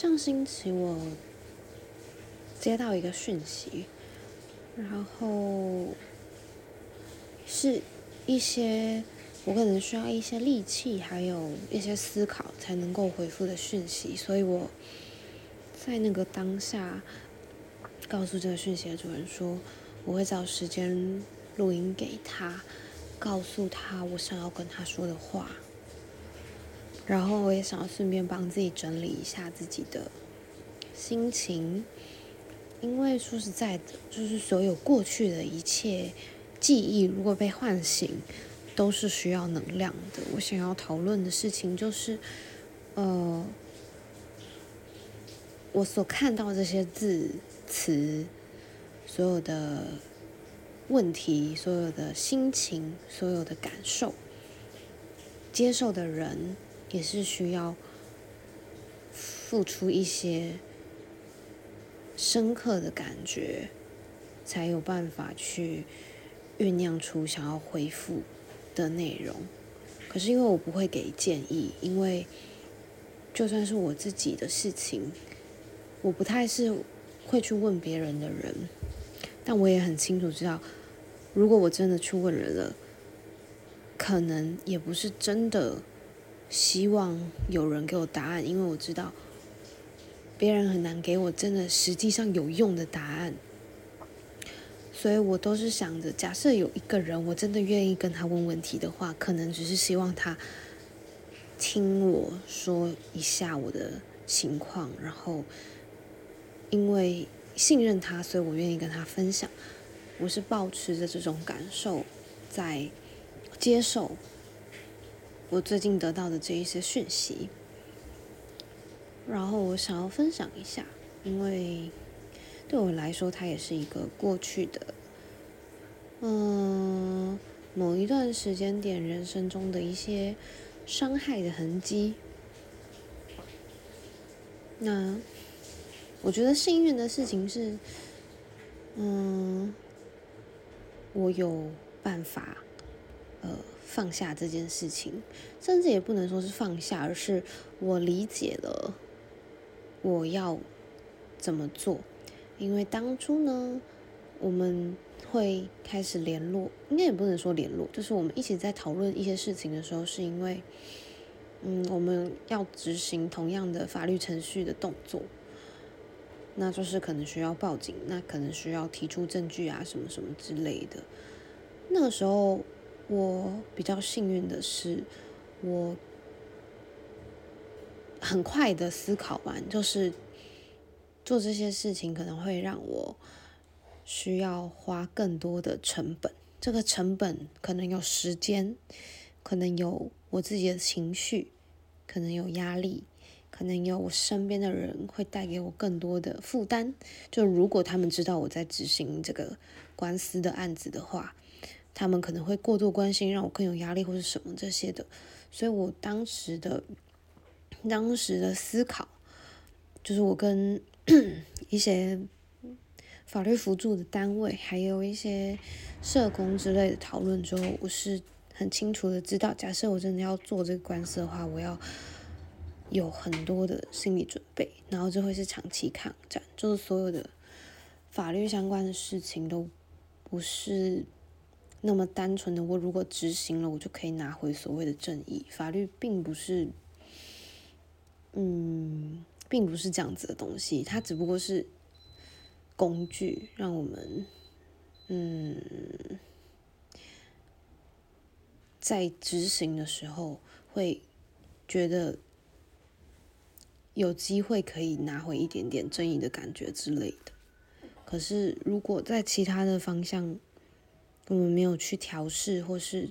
上星期我接到一个讯息，然后是一些我可能需要一些力气，还有一些思考才能够回复的讯息，所以我在那个当下告诉这个讯息的主人说，我会找时间录音给他，告诉他我想要跟他说的话。然后我也想要顺便帮自己整理一下自己的心情，因为说实在的，就是所有过去的一切记忆，如果被唤醒，都是需要能量的。我想要讨论的事情就是，呃，我所看到这些字词，所有的问题，所有的心情，所有的感受，接受的人。也是需要付出一些深刻的感觉，才有办法去酝酿出想要回复的内容。可是因为我不会给建议，因为就算是我自己的事情，我不太是会去问别人的人。但我也很清楚知道，如果我真的去问人了，可能也不是真的。希望有人给我答案，因为我知道别人很难给我真的实际上有用的答案，所以我都是想着，假设有一个人我真的愿意跟他问问题的话，可能只是希望他听我说一下我的情况，然后因为信任他，所以我愿意跟他分享。我是保持着这种感受在接受。我最近得到的这一些讯息，然后我想要分享一下，因为对我来说，它也是一个过去的，嗯，某一段时间点人生中的一些伤害的痕迹。那我觉得幸运的事情是，嗯，我有办法，呃。放下这件事情，甚至也不能说是放下，而是我理解了我要怎么做。因为当初呢，我们会开始联络，应该也不能说联络，就是我们一起在讨论一些事情的时候，是因为，嗯，我们要执行同样的法律程序的动作，那就是可能需要报警，那可能需要提出证据啊，什么什么之类的。那个时候。我比较幸运的是，我很快的思考完，就是做这些事情可能会让我需要花更多的成本。这个成本可能有时间，可能有我自己的情绪，可能有压力，可能有我身边的人会带给我更多的负担。就如果他们知道我在执行这个官司的案子的话。他们可能会过度关心，让我更有压力或是什么这些的，所以我当时的当时的思考，就是我跟 一些法律辅助的单位，还有一些社工之类的讨论之后，我是很清楚的知道，假设我真的要做这个官司的话，我要有很多的心理准备，然后这会是长期抗战，就是所有的法律相关的事情都不是。那么单纯的，我如果执行了，我就可以拿回所谓的正义。法律并不是，嗯，并不是这样子的东西，它只不过是工具，让我们，嗯，在执行的时候会觉得有机会可以拿回一点点正义的感觉之类的。可是，如果在其他的方向，我们没有去调试，或是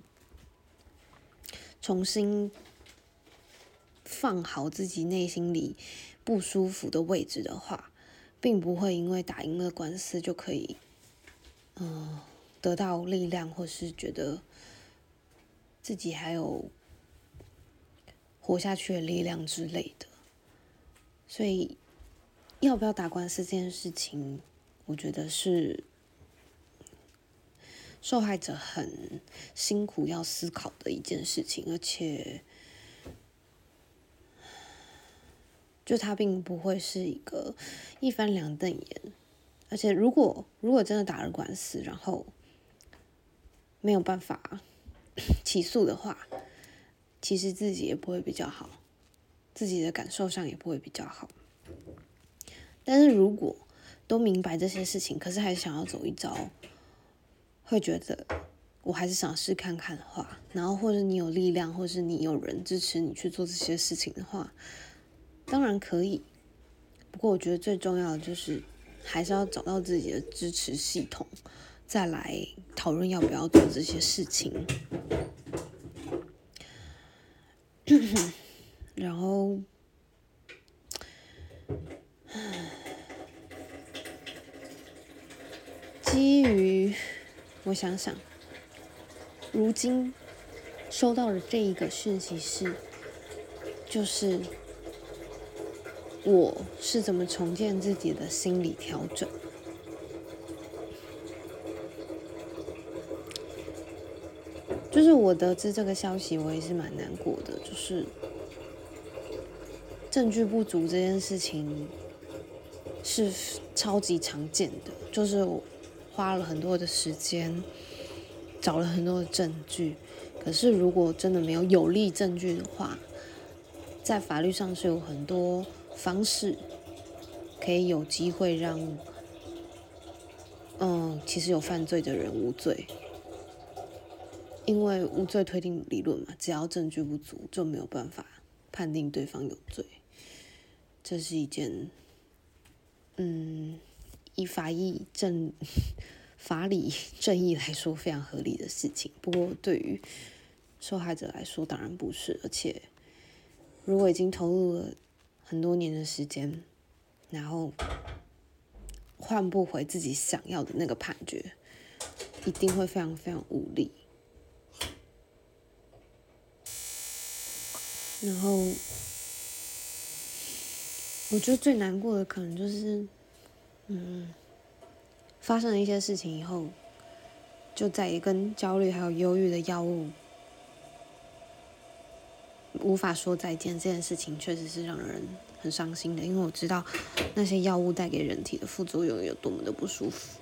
重新放好自己内心里不舒服的位置的话，并不会因为打赢了官司就可以，嗯，得到力量，或是觉得自己还有活下去的力量之类的。所以，要不要打官司这件事情，我觉得是。受害者很辛苦，要思考的一件事情，而且就他并不会是一个一翻两瞪眼。而且，如果如果真的打了官司，然后没有办法 起诉的话，其实自己也不会比较好，自己的感受上也不会比较好。但是如果都明白这些事情，可是还想要走一招，会觉得我还是想试看看的话，然后或者你有力量，或是你有人支持你去做这些事情的话，当然可以。不过我觉得最重要的就是。还是要找到自己的支持系统，再来讨论要不要做这些事情。然后，基于我想想，如今收到的这一个讯息是，就是。我是怎么重建自己的心理调整？就是我得知这个消息，我也是蛮难过的。就是证据不足这件事情是超级常见的，就是我花了很多的时间找了很多的证据，可是如果真的没有有力证据的话，在法律上是有很多。方式可以有机会让，嗯，其实有犯罪的人无罪，因为无罪推定理论嘛，只要证据不足就没有办法判定对方有罪，这是一件，嗯，以法义正法理正义来说非常合理的事情。不过对于受害者来说，当然不是，而且如果已经投入了。很多年的时间，然后换不回自己想要的那个判决，一定会非常非常无力。然后，我觉得最难过的可能就是，嗯，发生了一些事情以后，就再也跟焦虑还有忧郁的药物。无法说再见这件事情，确实是让人很伤心的。因为我知道那些药物带给人体的副作用有多么的不舒服。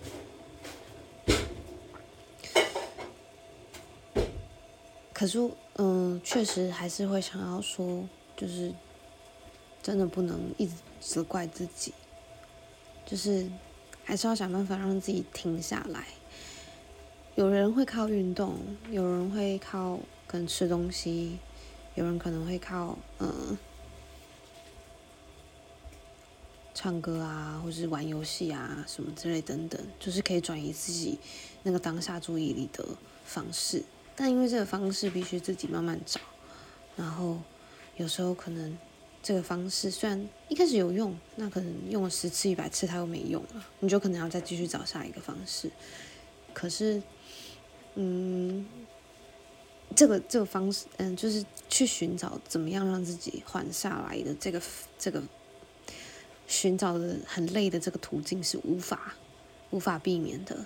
可是，嗯，确实还是会想要说，就是真的不能一直责怪自己，就是还是要想办法让自己停下来。有人会靠运动，有人会靠可能吃东西。有人可能会靠嗯唱歌啊，或是玩游戏啊什么之类等等，就是可以转移自己那个当下注意力的方式。但因为这个方式必须自己慢慢找，然后有时候可能这个方式虽然一开始有用，那可能用了十次一百次它又没用了，你就可能要再继续找下一个方式。可是，嗯。这个这个方式，嗯，就是去寻找怎么样让自己缓下来的这个这个寻找的很累的这个途径是无法无法避免的，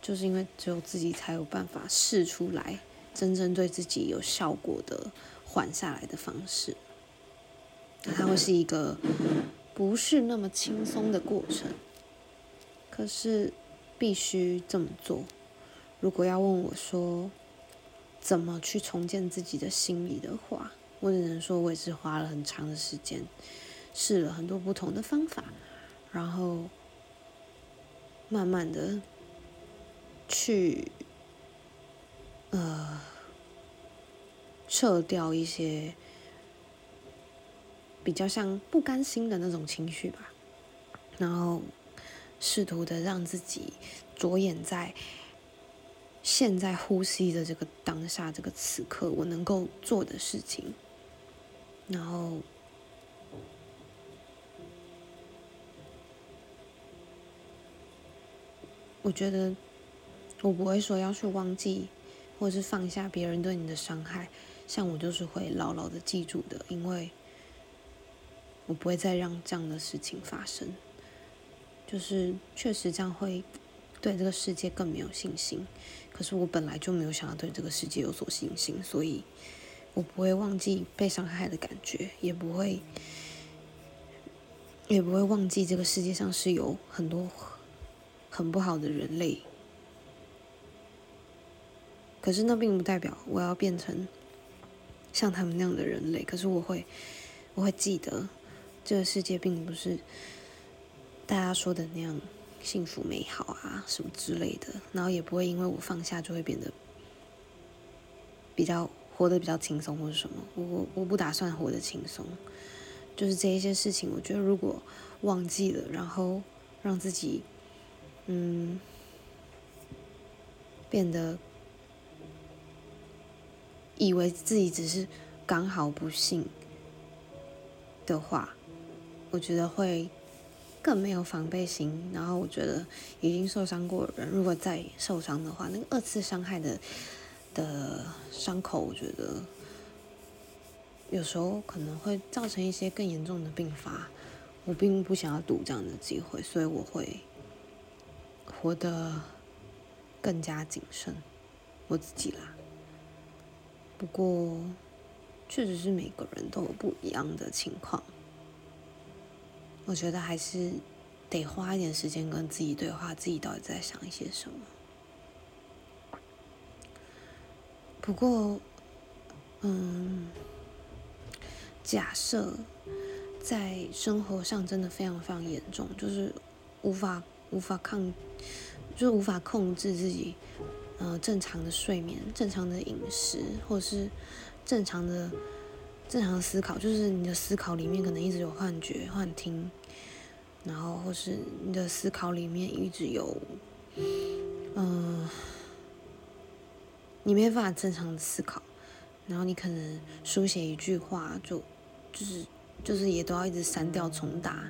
就是因为只有自己才有办法试出来真正对自己有效果的缓下来的方式，那它会是一个不是那么轻松的过程，可是必须这么做。如果要问我说。怎么去重建自己的心理的话，我只能说，我也是花了很长的时间，试了很多不同的方法，然后慢慢的去呃撤掉一些比较像不甘心的那种情绪吧，然后试图的让自己着眼在。现在呼吸的这个当下，这个此刻，我能够做的事情，然后，我觉得我不会说要去忘记，或者是放下别人对你的伤害，像我就是会牢牢的记住的，因为我不会再让这样的事情发生，就是确实这样会。对这个世界更没有信心，可是我本来就没有想要对这个世界有所信心，所以我不会忘记被伤害的感觉，也不会也不会忘记这个世界上是有很多很不好的人类。可是那并不代表我要变成像他们那样的人类。可是我会，我会记得这个世界并不是大家说的那样幸福美好啊什么之类的。然后也不会因为我放下就会变得比较活得比较轻松或者什么。我我我不打算活得轻松。就是这一些事情，我觉得如果忘记了，然后让自己，嗯，变得以为自己只是刚好不幸的话，我觉得会更没有防备心。然后我觉得已经受伤过的人，如果再受伤的话，那个二次伤害的的伤口，我觉得。有时候可能会造成一些更严重的并发，我并不想要赌这样的机会，所以我会活得更加谨慎，我自己啦。不过，确实是每个人都有不一样的情况，我觉得还是得花一点时间跟自己对话，自己到底在想一些什么。不过，嗯。假设在生活上真的非常非常严重，就是无法无法抗，就是无法控制自己，呃，正常的睡眠、正常的饮食，或是正常的正常的思考，就是你的思考里面可能一直有幻觉、幻听，然后或是你的思考里面一直有，嗯，你没办法正常的思考，然后你可能书写一句话就。就是就是也都要一直删掉重打，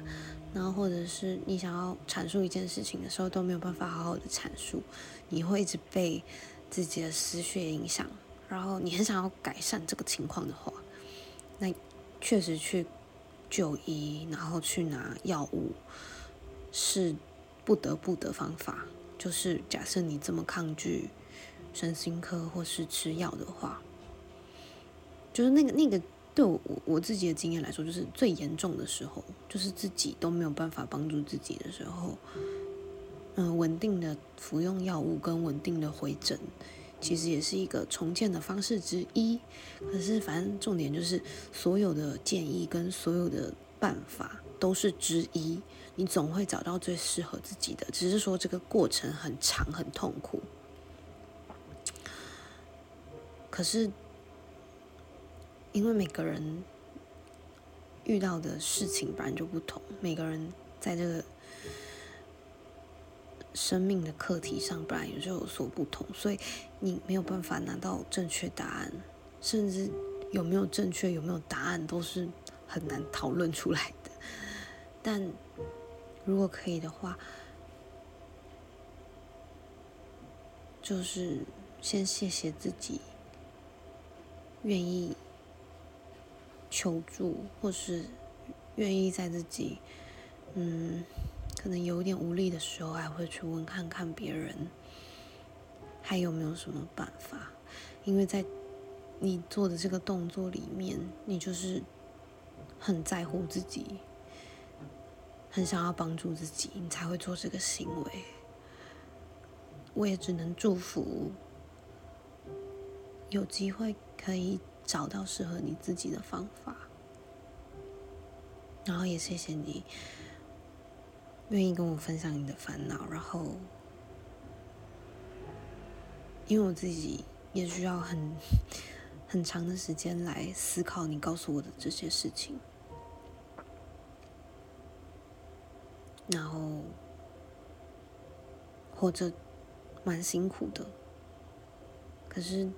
然后或者是你想要阐述一件事情的时候都没有办法好好的阐述，你会一直被自己的思绪影响，然后你很想要改善这个情况的话，那确实去就医，然后去拿药物是不得不的方法。就是假设你这么抗拒身心科或是吃药的话，就是那个那个。对我我自己的经验来说，就是最严重的时候，就是自己都没有办法帮助自己的时候，嗯，稳定的服用药物跟稳定的回诊，其实也是一个重建的方式之一。可是，反正重点就是，所有的建议跟所有的办法都是之一，你总会找到最适合自己的，只是说这个过程很长很痛苦。可是。因为每个人遇到的事情本来就不同，每个人在这个生命的课题上本来也就有所不同，所以你没有办法拿到正确答案，甚至有没有正确、有没有答案都是很难讨论出来的。但如果可以的话，就是先谢谢自己，愿意。求助，或是愿意在自己嗯可能有点无力的时候，还会去问看看别人还有没有什么办法。因为在你做的这个动作里面，你就是很在乎自己，很想要帮助自己，你才会做这个行为。我也只能祝福有机会可以。找到适合你自己的方法，然后也谢谢你愿意跟我分享你的烦恼，然后因为我自己也需要很 很长的时间来思考你告诉我的这些事情，然后活着蛮辛苦的，可是。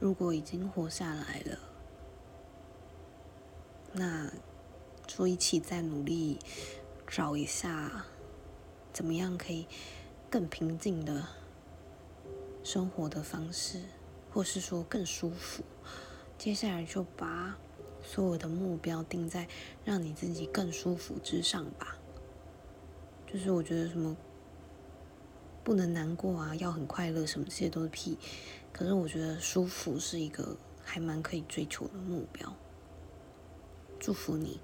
如果已经活下来了，那就一起再努力找一下，怎么样可以更平静的生活的方式，或是说更舒服。接下来就把所有的目标定在让你自己更舒服之上吧。就是我觉得什么不能难过啊，要很快乐，什么这些都是屁。可是我觉得舒服是一个还蛮可以追求的目标。祝福你。